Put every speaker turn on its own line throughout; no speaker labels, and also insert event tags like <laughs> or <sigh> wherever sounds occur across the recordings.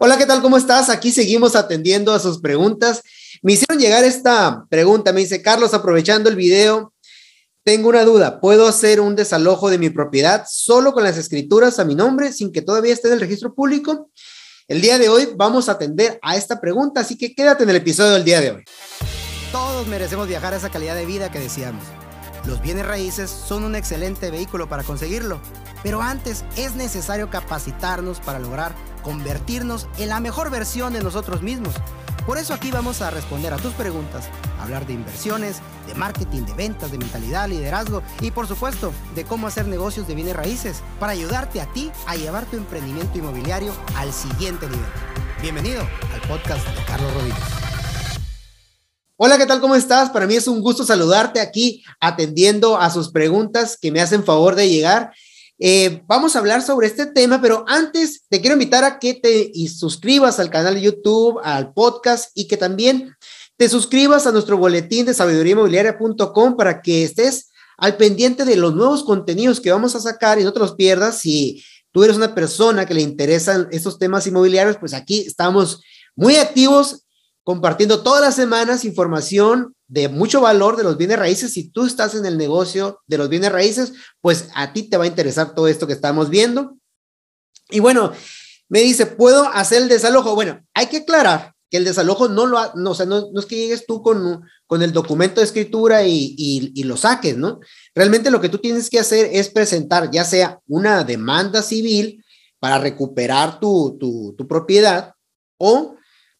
Hola, ¿qué tal? ¿Cómo estás? Aquí seguimos atendiendo a sus preguntas. Me hicieron llegar esta pregunta. Me dice, Carlos, aprovechando el video, tengo una duda. ¿Puedo hacer un desalojo de mi propiedad solo con las escrituras a mi nombre sin que todavía esté en el registro público? El día de hoy vamos a atender a esta pregunta, así que quédate en el episodio del día de hoy.
Todos merecemos viajar a esa calidad de vida que deseamos. Los bienes raíces son un excelente vehículo para conseguirlo, pero antes es necesario capacitarnos para lograr convertirnos en la mejor versión de nosotros mismos. Por eso aquí vamos a responder a tus preguntas, hablar de inversiones, de marketing, de ventas, de mentalidad, liderazgo y por supuesto de cómo hacer negocios de bienes raíces para ayudarte a ti a llevar tu emprendimiento inmobiliario al siguiente nivel. Bienvenido al podcast de Carlos Rodríguez.
Hola, ¿qué tal? ¿Cómo estás? Para mí es un gusto saludarte aquí atendiendo a sus preguntas que me hacen favor de llegar. Eh, vamos a hablar sobre este tema, pero antes te quiero invitar a que te suscribas al canal de YouTube, al podcast y que también te suscribas a nuestro boletín de sabiduríainmobiliaria.com para que estés al pendiente de los nuevos contenidos que vamos a sacar y no te los pierdas. Si tú eres una persona que le interesan estos temas inmobiliarios, pues aquí estamos muy activos compartiendo todas las semanas información de mucho valor de los bienes raíces. Si tú estás en el negocio de los bienes raíces, pues a ti te va a interesar todo esto que estamos viendo. Y bueno, me dice, ¿puedo hacer el desalojo? Bueno, hay que aclarar que el desalojo no lo, no, o sea, no, es que llegues tú con, con el documento de escritura y, y, lo saques, ¿no? Realmente lo que tú tienes que hacer es presentar ya sea una demanda civil para recuperar tu, tu, tu propiedad o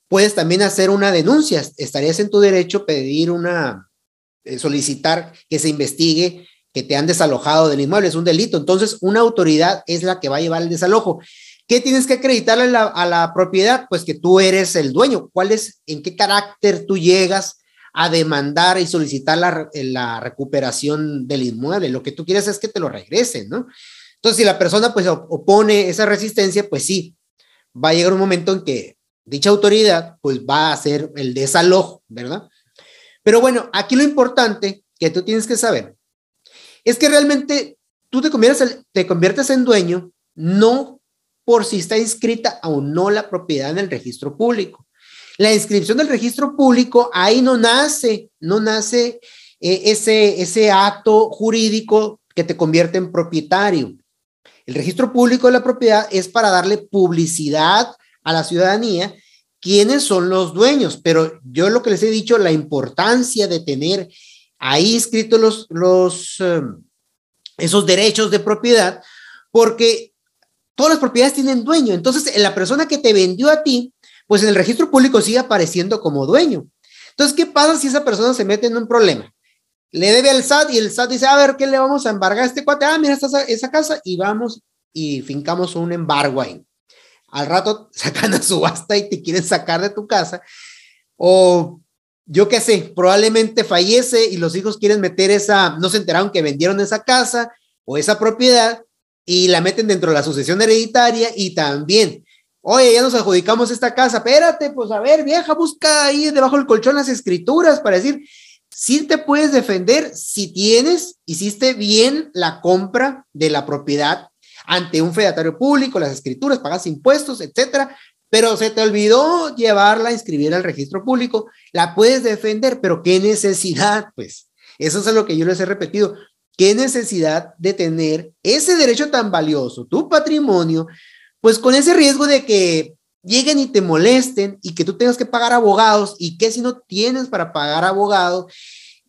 Puedes también hacer una denuncia. Estarías en tu derecho pedir una, eh, solicitar que se investigue que te han desalojado del inmueble. Es un delito. Entonces, una autoridad es la que va a llevar el desalojo. ¿Qué tienes que acreditarle a la, propiedad? Pues que tú eres el dueño. ¿Cuál es, en qué carácter tú llegas a demandar y solicitar la, la recuperación del inmueble? Lo que tú quieres es que te lo regresen, ¿no? Entonces, si la persona pues opone esa resistencia, pues sí, va a llegar un momento en que dicha autoridad pues va a hacer el desalojo, ¿verdad? Pero bueno, aquí lo importante que tú tienes que saber es que realmente tú te conviertes, te conviertes en dueño no por si está inscrita o no la propiedad en el registro público. La inscripción del registro público, ahí no nace, no nace eh, ese, ese acto jurídico que te convierte en propietario. El registro público de la propiedad es para darle publicidad a la ciudadanía quiénes son los dueños, pero yo lo que les he dicho, la importancia de tener ahí inscritos los, los, em, esos derechos de propiedad, porque todas las propiedades tienen dueño. Entonces, la persona que te vendió a ti, pues en el registro público sigue apareciendo como dueño. Entonces, ¿qué pasa si esa persona se mete en un problema? Le debe al SAT y el SAT dice, a ver, ¿qué le vamos a embargar a este cuate? Ah, mira, esta, esa casa y vamos y fincamos un embargo ahí al rato <laughs> sacan a subasta y te quieren sacar de tu casa, o yo qué sé, probablemente fallece y los hijos quieren meter esa, no se enteraron que vendieron esa casa o esa propiedad y la meten dentro de la sucesión hereditaria y también, oye, ya nos adjudicamos esta casa, espérate, pues a ver, vieja, busca ahí debajo del colchón las escrituras para decir, si te puedes defender si tienes, hiciste bien la compra de la propiedad ante un fedatario público, las escrituras, pagas impuestos, etcétera, pero se te olvidó llevarla a inscribir al registro público, la puedes defender, pero qué necesidad, pues, eso es lo que yo les he repetido, qué necesidad de tener ese derecho tan valioso, tu patrimonio, pues con ese riesgo de que lleguen y te molesten y que tú tengas que pagar abogados y que si no tienes para pagar abogado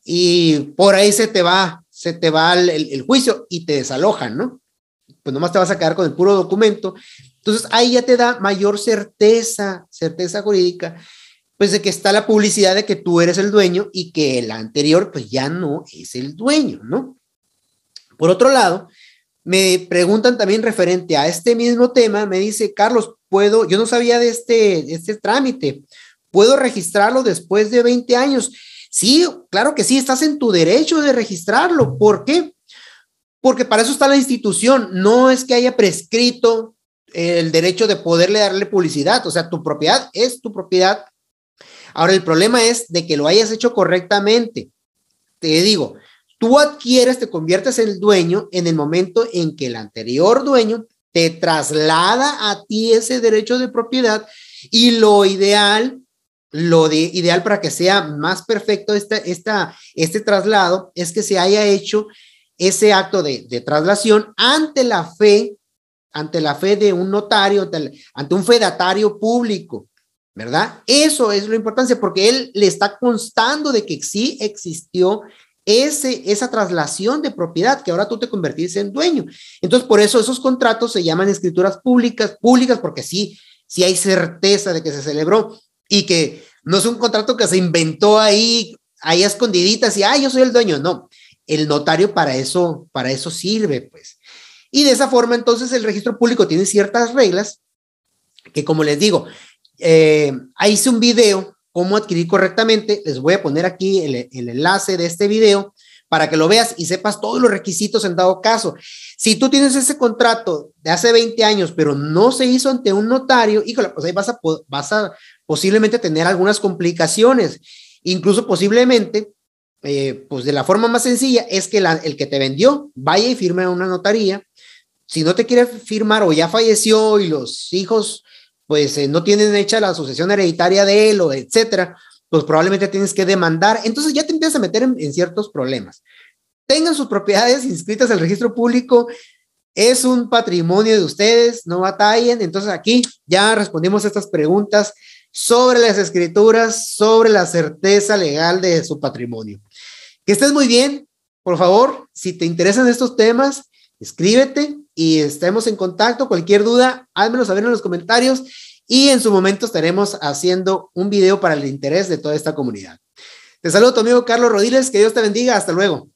y por ahí se te va, se te va el, el juicio y te desalojan, ¿no? Pues nomás te vas a quedar con el puro documento. Entonces ahí ya te da mayor certeza, certeza jurídica, pues de que está la publicidad de que tú eres el dueño y que el anterior pues ya no es el dueño, ¿no? Por otro lado, me preguntan también referente a este mismo tema, me dice, Carlos, puedo, yo no sabía de este, de este trámite, ¿puedo registrarlo después de 20 años? Sí, claro que sí, estás en tu derecho de registrarlo. ¿Por qué? Porque para eso está la institución, no es que haya prescrito el derecho de poderle darle publicidad, o sea, tu propiedad es tu propiedad. Ahora, el problema es de que lo hayas hecho correctamente. Te digo, tú adquieres, te conviertes en el dueño en el momento en que el anterior dueño te traslada a ti ese derecho de propiedad y lo ideal, lo de, ideal para que sea más perfecto este traslado es que se haya hecho ese acto de, de traslación ante la fe, ante la fe de un notario, ante, un fedatario público. ¿verdad? Eso es lo importante porque él le está constando de que sí existió ese, esa traslación de propiedad, que ahora tú te convertiste en dueño. Entonces, por eso esos contratos se llaman escrituras públicas, públicas, porque sí, sí hay certeza de que se celebró y que no es un contrato que se inventó ahí, ahí escondiditas y, ah, yo soy el dueño. No, el notario para eso, para eso sirve, pues. Y de esa forma, entonces, el registro público tiene ciertas reglas que, como les digo, eh, ahí hice un video, cómo adquirir correctamente. Les voy a poner aquí el, enlace de este video para que lo veas y sepas todos los requisitos en dado caso. Si tú tienes ese contrato de hace 20 años, pero no se hizo ante un notario, híjole, pues ahí vas a, vas a posiblemente tener algunas complicaciones. Incluso posiblemente, eh, pues de la forma más sencilla, es que el que te vendió vaya y firme una notaría. Si no te quiere firmar o ya falleció y los hijos pues eh, no tienen hecha la asociación hereditaria de él o etcétera, pues probablemente tienes que demandar. Entonces ya te empiezas a meter en, ciertos problemas. Tengan sus propiedades inscritas al registro público. Es un patrimonio de ustedes, no batallen. Entonces aquí ya respondimos estas preguntas sobre las escrituras, sobre la certeza legal de su patrimonio. Que estés muy bien. Por favor, si te interesan estos temas, escríbete y estemos en contacto. Cualquier duda, házmelo saber en los comentarios y en su momento estaremos haciendo un video para el interés de toda esta comunidad. Te saludo tu amigo Carlos Rodiles, que Dios te bendiga, hasta luego.